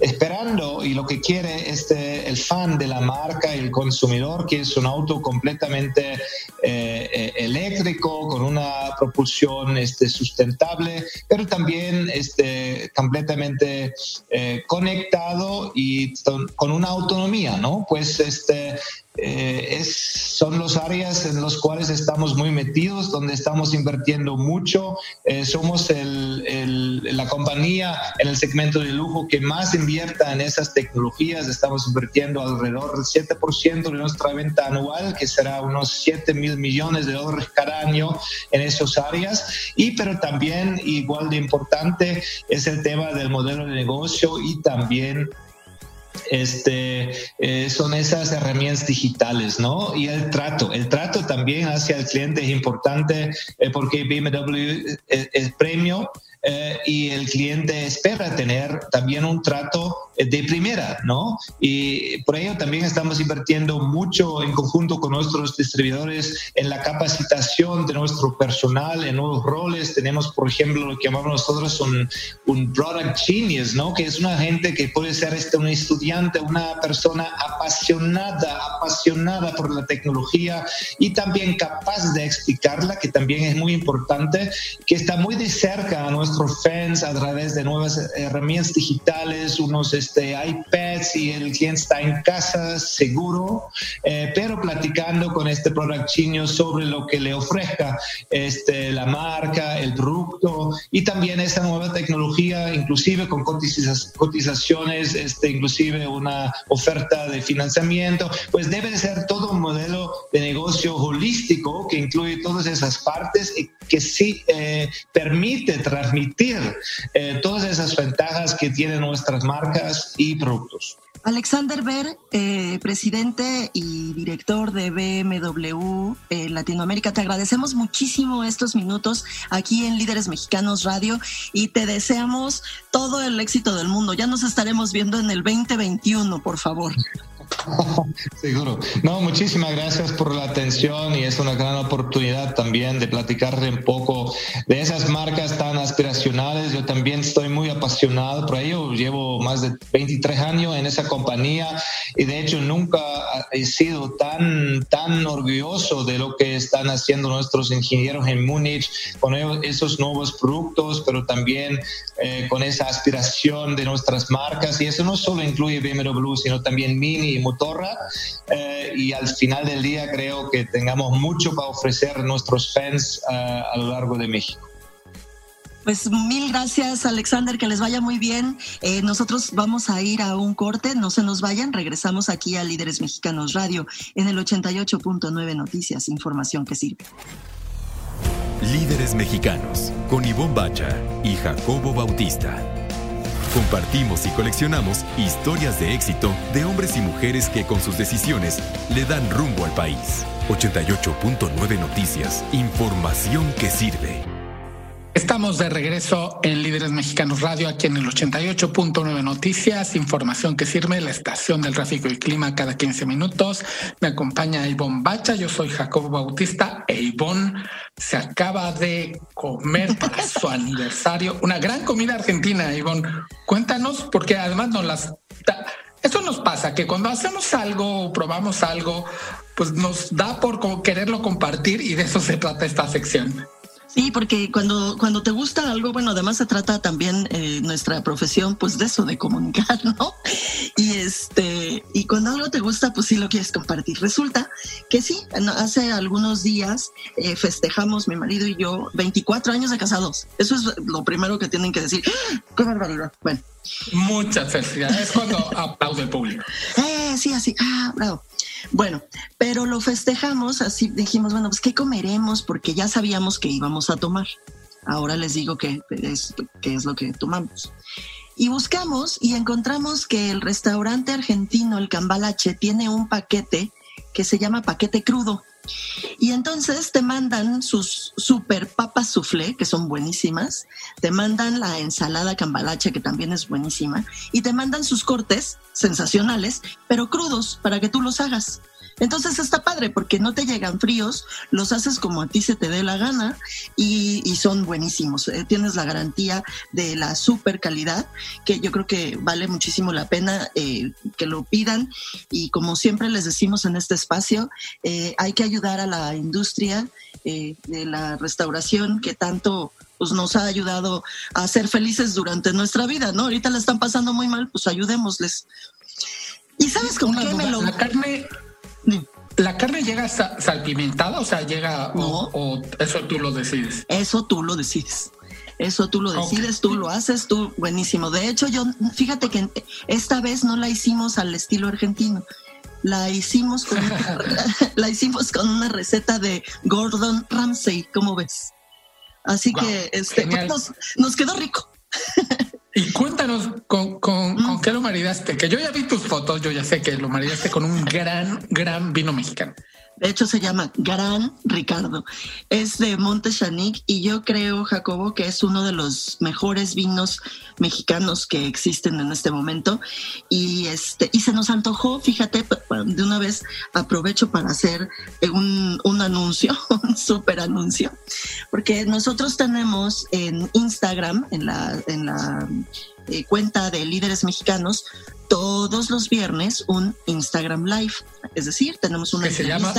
esperando y lo que quiere este, el fan de la marca, el consumidor, que es un auto completamente eléctrico, con una propulsión este, sustentable, pero también este, completamente eh, conectado y con una autonomía, ¿no? Pues este, eh, es, son los áreas en los cuales estamos muy metidos, donde estamos invirtiendo mucho. Eh, somos la compañía en el segmento de lujo que más invierta en esas tecnologías. Estamos invirtiendo alrededor del 7% de nuestra venta anual, que será unos 7 mil millones de dólares cada año en esas áreas. Y pero también, igual de importante, es el tema del modelo de negocio y también este, eh, son esas herramientas digitales, ¿no? Y el trato, el trato también hacia el cliente es importante eh, porque BMW es, es premio eh, y el cliente espera tener también un trato eh, de primera, ¿no? Y por ello también estamos invirtiendo mucho en conjunto con nuestros distribuidores en la capacitación de nuestro personal, en nuevos roles. Tenemos, por ejemplo, lo que llamamos nosotros un, un product genius, ¿no? Que es una gente que puede ser este, un estudiante, una persona apasionada, apasionada por la tecnología y también capaz de explicarla, que también es muy importante, que está muy de cerca a nuestro a través de nuevas herramientas digitales, unos este, iPads y el cliente está en casa seguro, eh, pero platicando con este product sobre lo que le ofrezca este, la marca, el producto y también esa nueva tecnología, inclusive con cotizaciones, este, inclusive una oferta de financiamiento, pues debe ser todo un modelo de negocio holístico que incluye todas esas partes y que sí eh, permite transmitir eh, todas esas ventajas que tienen nuestras marcas y productos. Alexander Ver, eh, presidente y director de BMW eh, Latinoamérica, te agradecemos muchísimo estos minutos aquí en Líderes Mexicanos Radio y te deseamos todo el éxito del mundo. Ya nos estaremos viendo en el 2021, por favor. Seguro. No, muchísimas gracias por la atención y es una gran oportunidad también de platicar un poco de esas marcas tan aspiracionales. Yo también estoy muy apasionado por ello. Llevo más de 23 años en esa compañía y de hecho nunca he sido tan, tan orgulloso de lo que están haciendo nuestros ingenieros en Múnich con esos nuevos productos, pero también eh, con esa aspiración de nuestras marcas. Y eso no solo incluye BMW, sino también Mini Motorra. Eh, y al final del día creo que tengamos mucho para ofrecer a nuestros fans eh, a lo largo de México. Pues mil gracias, Alexander, que les vaya muy bien. Eh, nosotros vamos a ir a un corte, no se nos vayan, regresamos aquí a Líderes Mexicanos Radio en el 88.9 Noticias, información que sirve. Líderes Mexicanos, con Ivonne Bacha y Jacobo Bautista. Compartimos y coleccionamos historias de éxito de hombres y mujeres que con sus decisiones le dan rumbo al país. 88.9 Noticias, información que sirve. Estamos de regreso en Líderes Mexicanos Radio, aquí en el 88.9 Noticias, información que sirve, la estación del tráfico y clima cada 15 minutos. Me acompaña Ivonne Bacha, yo soy Jacobo Bautista e Ivonne se acaba de comer para su aniversario una gran comida argentina, Ivonne. Cuéntanos, porque además nos las... Eso nos pasa, que cuando hacemos algo, probamos algo, pues nos da por quererlo compartir y de eso se trata esta sección. Sí, porque cuando, cuando te gusta algo, bueno, además se trata también eh, nuestra profesión, pues de eso, de comunicar, ¿no? Y este, y, cuando algo te gusta, pues sí lo quieres compartir. Resulta que sí, hace algunos días eh, festejamos mi marido y yo 24 años de casados. Eso es lo primero que tienen que decir. ¡Ah! ¡Qué barbaridad! Bueno. Muchas felicidades cuando aplaude el público. Eh, sí, así. Ah, bravo. Bueno, pero lo festejamos así, dijimos, bueno, pues ¿qué comeremos? Porque ya sabíamos que íbamos a tomar. Ahora les digo qué es, qué es lo que tomamos. Y buscamos y encontramos que el restaurante argentino, el Cambalache, tiene un paquete que se llama paquete crudo. Y entonces te mandan sus super papas soufflé, que son buenísimas, te mandan la ensalada cambalache, que también es buenísima, y te mandan sus cortes sensacionales, pero crudos, para que tú los hagas. Entonces está padre porque no te llegan fríos, los haces como a ti se te dé la gana y, son buenísimos. Eh, tienes la garantía de la super calidad que yo creo que vale muchísimo la pena eh, que lo pidan y como siempre les decimos en este espacio, eh, hay que ayudar a la industria de la restauración que tanto pues nos ha ayudado a ser felices durante nuestra vida, ¿no? Ahorita la están pasando muy mal, pues ayudémosles. ¿Y sabes con qué me lo... La carne, ¿La carne llega salpimentada? O sea, llega o, eso tú lo decides. Eso tú lo decides. Eso tú lo decides, tú lo haces, tú buenísimo. De hecho, yo fíjate que esta vez no la hicimos al estilo argentino. La hicimos con la hicimos con una receta de Gordon Ramsay, ¿cómo ves? Así que este pues, nos quedó rico. Y cuéntanos con, con, qué lo maridaste, que yo ya vi tus fotos, yo ya sé que lo maridaste con un gran, gran vino mexicano. De hecho, se llama Gran Ricardo. Es de Monte Chanic y yo creo, Jacobo, que es uno de los mejores vinos mexicanos que existen en este momento. Y este, y se nos antojó, fíjate, de una vez aprovecho para hacer un, un anuncio, un súper anuncio, porque nosotros tenemos en Instagram, en la, en la eh, cuenta de líderes mexicanos, todos los viernes un Instagram Live. Es decir, tenemos una que se llama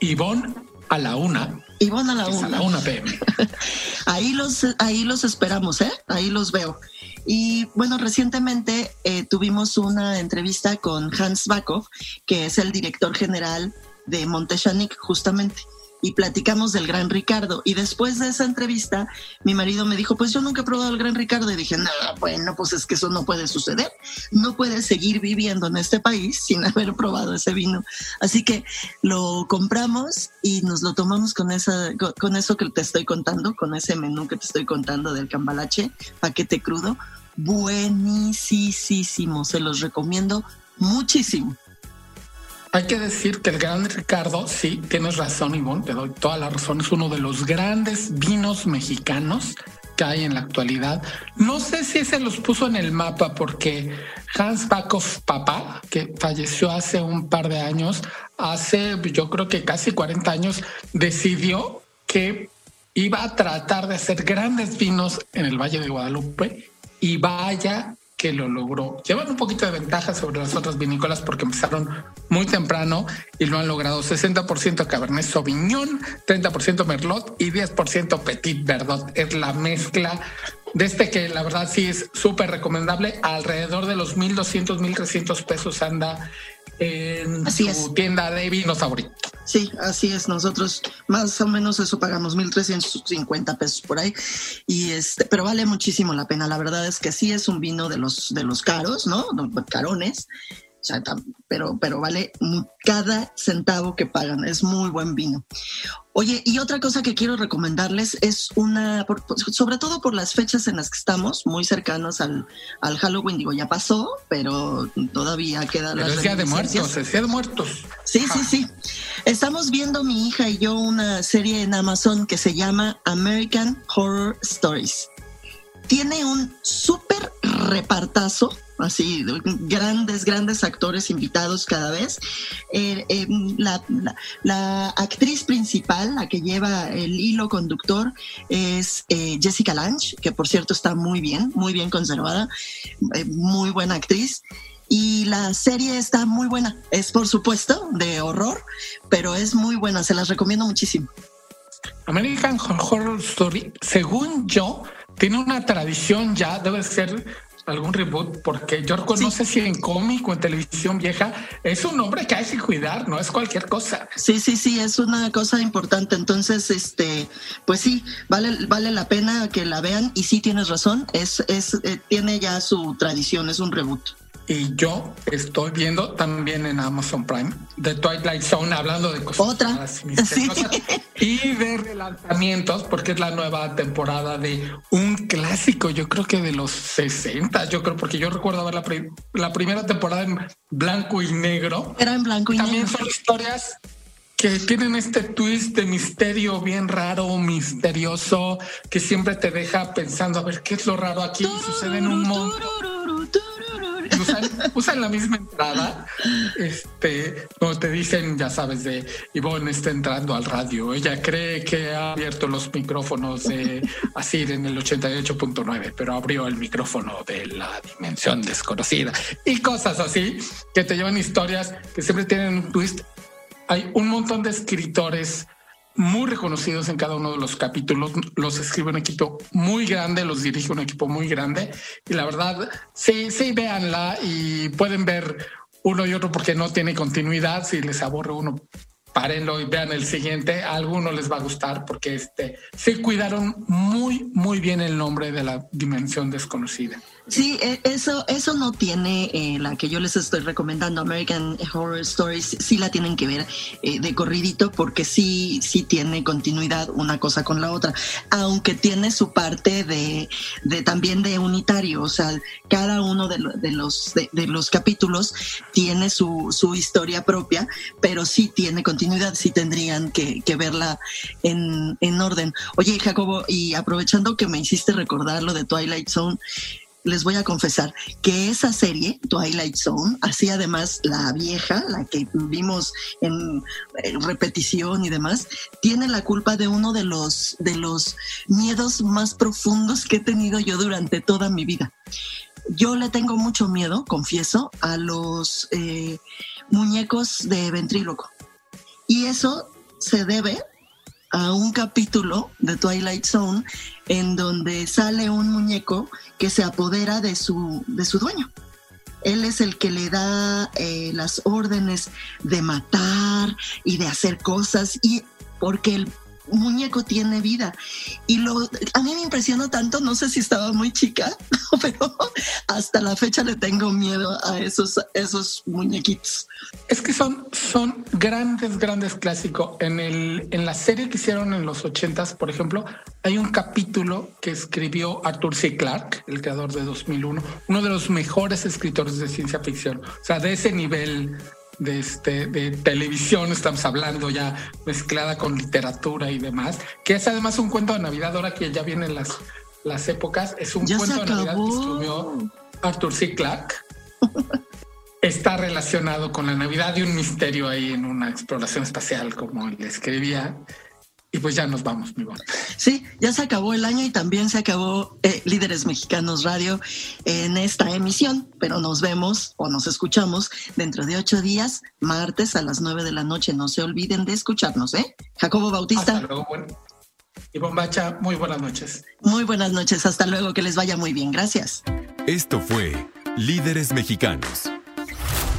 Ivonne a la una. Ivonne a la una. A la una PM. ahí los, ahí los esperamos, ¿eh? Ahí los veo. Y bueno, recientemente eh, tuvimos una entrevista con Hans Bakov, que es el director general de Monteshanik, justamente y platicamos del Gran Ricardo. Y después de esa entrevista, mi marido me dijo, pues yo nunca he probado el Gran Ricardo. Y dije, no, bueno, pues es que eso no puede suceder. No puedes seguir viviendo en este país sin haber probado ese vino. Así que lo compramos y nos lo tomamos con, esa, con eso que te estoy contando, con ese menú que te estoy contando del cambalache, paquete crudo. Buenísimo, se los recomiendo muchísimo. Hay que decir que el gran Ricardo, sí, tienes razón, Ivonne, te doy toda la razón, es uno de los grandes vinos mexicanos que hay en la actualidad. No sé si se los puso en el mapa porque Hans Bakov papá, que falleció hace un par de años, hace yo creo que casi 40 años, decidió que iba a tratar de hacer grandes vinos en el Valle de Guadalupe y vaya que lo logró. Llevan un poquito de ventaja sobre las otras vinícolas porque empezaron muy temprano y lo han logrado 60% Cabernet Sauvignon, 30% Merlot y 10% Petit Verdot. Es la mezcla de este que la verdad sí es súper recomendable. Alrededor de los 1.200, 1.300 pesos anda en su tienda de vinos favorito. Sí, así es. Nosotros más o menos eso pagamos 1.350 pesos por ahí. Y este, pero vale muchísimo la pena. La verdad es que sí es un vino de los, de los caros, ¿no? Carones. O sea, pero, pero vale cada centavo que pagan. Es muy buen vino. Oye, y otra cosa que quiero recomendarles es una, sobre todo por las fechas en las que estamos, muy cercanas al, al Halloween, digo, ya pasó, pero todavía queda la... Día de Muertos, es Día de Muertos. Sí, sí, sí. Estamos viendo mi hija y yo una serie en Amazon que se llama American Horror Stories. Tiene un súper repartazo así, grandes, grandes actores invitados cada vez. Eh, eh, la, actriz principal, la que lleva el hilo conductor, es eh, Jessica Lange, que por cierto está muy bien, muy bien conservada, muy buena actriz. Y la serie está muy buena. Es por supuesto de horror, pero es muy buena. Se las recomiendo muchísimo. American Horror Story, según yo, tiene una tradición ya, debe ser algún reboot, porque yo no sé si en cómic o en televisión vieja es un nombre que hay que cuidar, no es cualquier cosa. Sí, sí, sí, es una cosa importante. Entonces, este, pues sí, vale, vale la pena que la vean y sí tienes razón, es, es, eh, tiene ya su tradición, es un reboot. Y yo estoy viendo también en Amazon Prime The Twilight Zone, hablando de cosas ¿Otra? y de relanzamientos, porque es la nueva temporada de un clásico, yo creo que de los 60, yo creo, porque yo recuerdo ver la, la primera temporada en blanco y negro. Era en blanco y negro. También son historias que tienen este twist de misterio bien raro, misterioso, que siempre te deja pensando a ver qué es lo raro aquí. Sucede en un montón usan, la misma entrada, este, como te dicen, ya sabes, de Ivonne está entrando al radio. Ella cree que ha abierto los micrófonos de así en el 88.9, pero abrió el micrófono de la dimensión desconocida y cosas así que te llevan historias que siempre tienen un twist. Hay un montón de escritores muy reconocidos en cada uno de los capítulos. Los escribe un equipo muy grande, los dirige un equipo muy grande. Y la verdad, sí, sí, véanla y pueden ver uno y otro porque no tiene continuidad. Si les aburre uno, párenlo y vean el siguiente. A alguno les va a gustar porque este, se cuidaron muy, muy bien el nombre de la dimensión desconocida. Sí, e, eso, eso no tiene eh, la que yo les estoy recomendando, American Horror Stories, sí la tienen que ver eh, de corridito porque sí, sí tiene continuidad una cosa con la otra, aunque tiene su parte de, de también de unitario, o sea, cada uno de, los, de, los capítulos tiene su, su historia propia, pero sí tiene continuidad, sí tendrían que, que verla en, en orden. Oye, Jacobo, y aprovechando que me hiciste recordar lo de Twilight Zone, les voy a confesar que esa serie, Twilight Zone, así además la vieja, la que vimos en, repetición y demás, tiene la culpa de uno de los, de los miedos más profundos que he tenido yo durante toda mi vida. Yo le tengo mucho miedo, confieso, a los eh, muñecos de ventríloco. Y eso se debe a un capítulo de Twilight Zone en donde sale un muñeco que se apodera de su, de su dueño. Él es el que le da eh, las órdenes de matar y de hacer cosas y porque el muñeco tiene vida. Y lo, a mí me impresionó tanto, no sé si estaba muy chica, pero hasta la fecha le tengo miedo a esos, esos muñequitos. Es que son, son grandes, grandes clásicos. En, en la serie que hicieron en los ochentas, por ejemplo, hay un capítulo que escribió Arthur C. Clarke, el creador de 2001, uno de los mejores escritores de ciencia ficción. O sea, de ese nivel de, este, de televisión, estamos hablando ya mezclada con literatura y demás, que es además un cuento de Navidad, ahora que ya vienen las, las épocas, es un cuento de Navidad que escribió Arthur C. Clarke. Está relacionado con la Navidad y un misterio ahí en una exploración espacial, como le escribía. Y pues ya nos vamos, mi bueno. Sí, ya se acabó el año y también se acabó eh, Líderes Mexicanos Radio en esta emisión, pero nos vemos o nos escuchamos dentro de ocho días, martes a las nueve de la noche. No se olviden de escucharnos, ¿eh? Jacobo Bautista. Hasta luego, Y Bombacha, muy buenas noches. Muy buenas noches, hasta luego, que les vaya muy bien. Gracias. Esto fue Líderes Mexicanos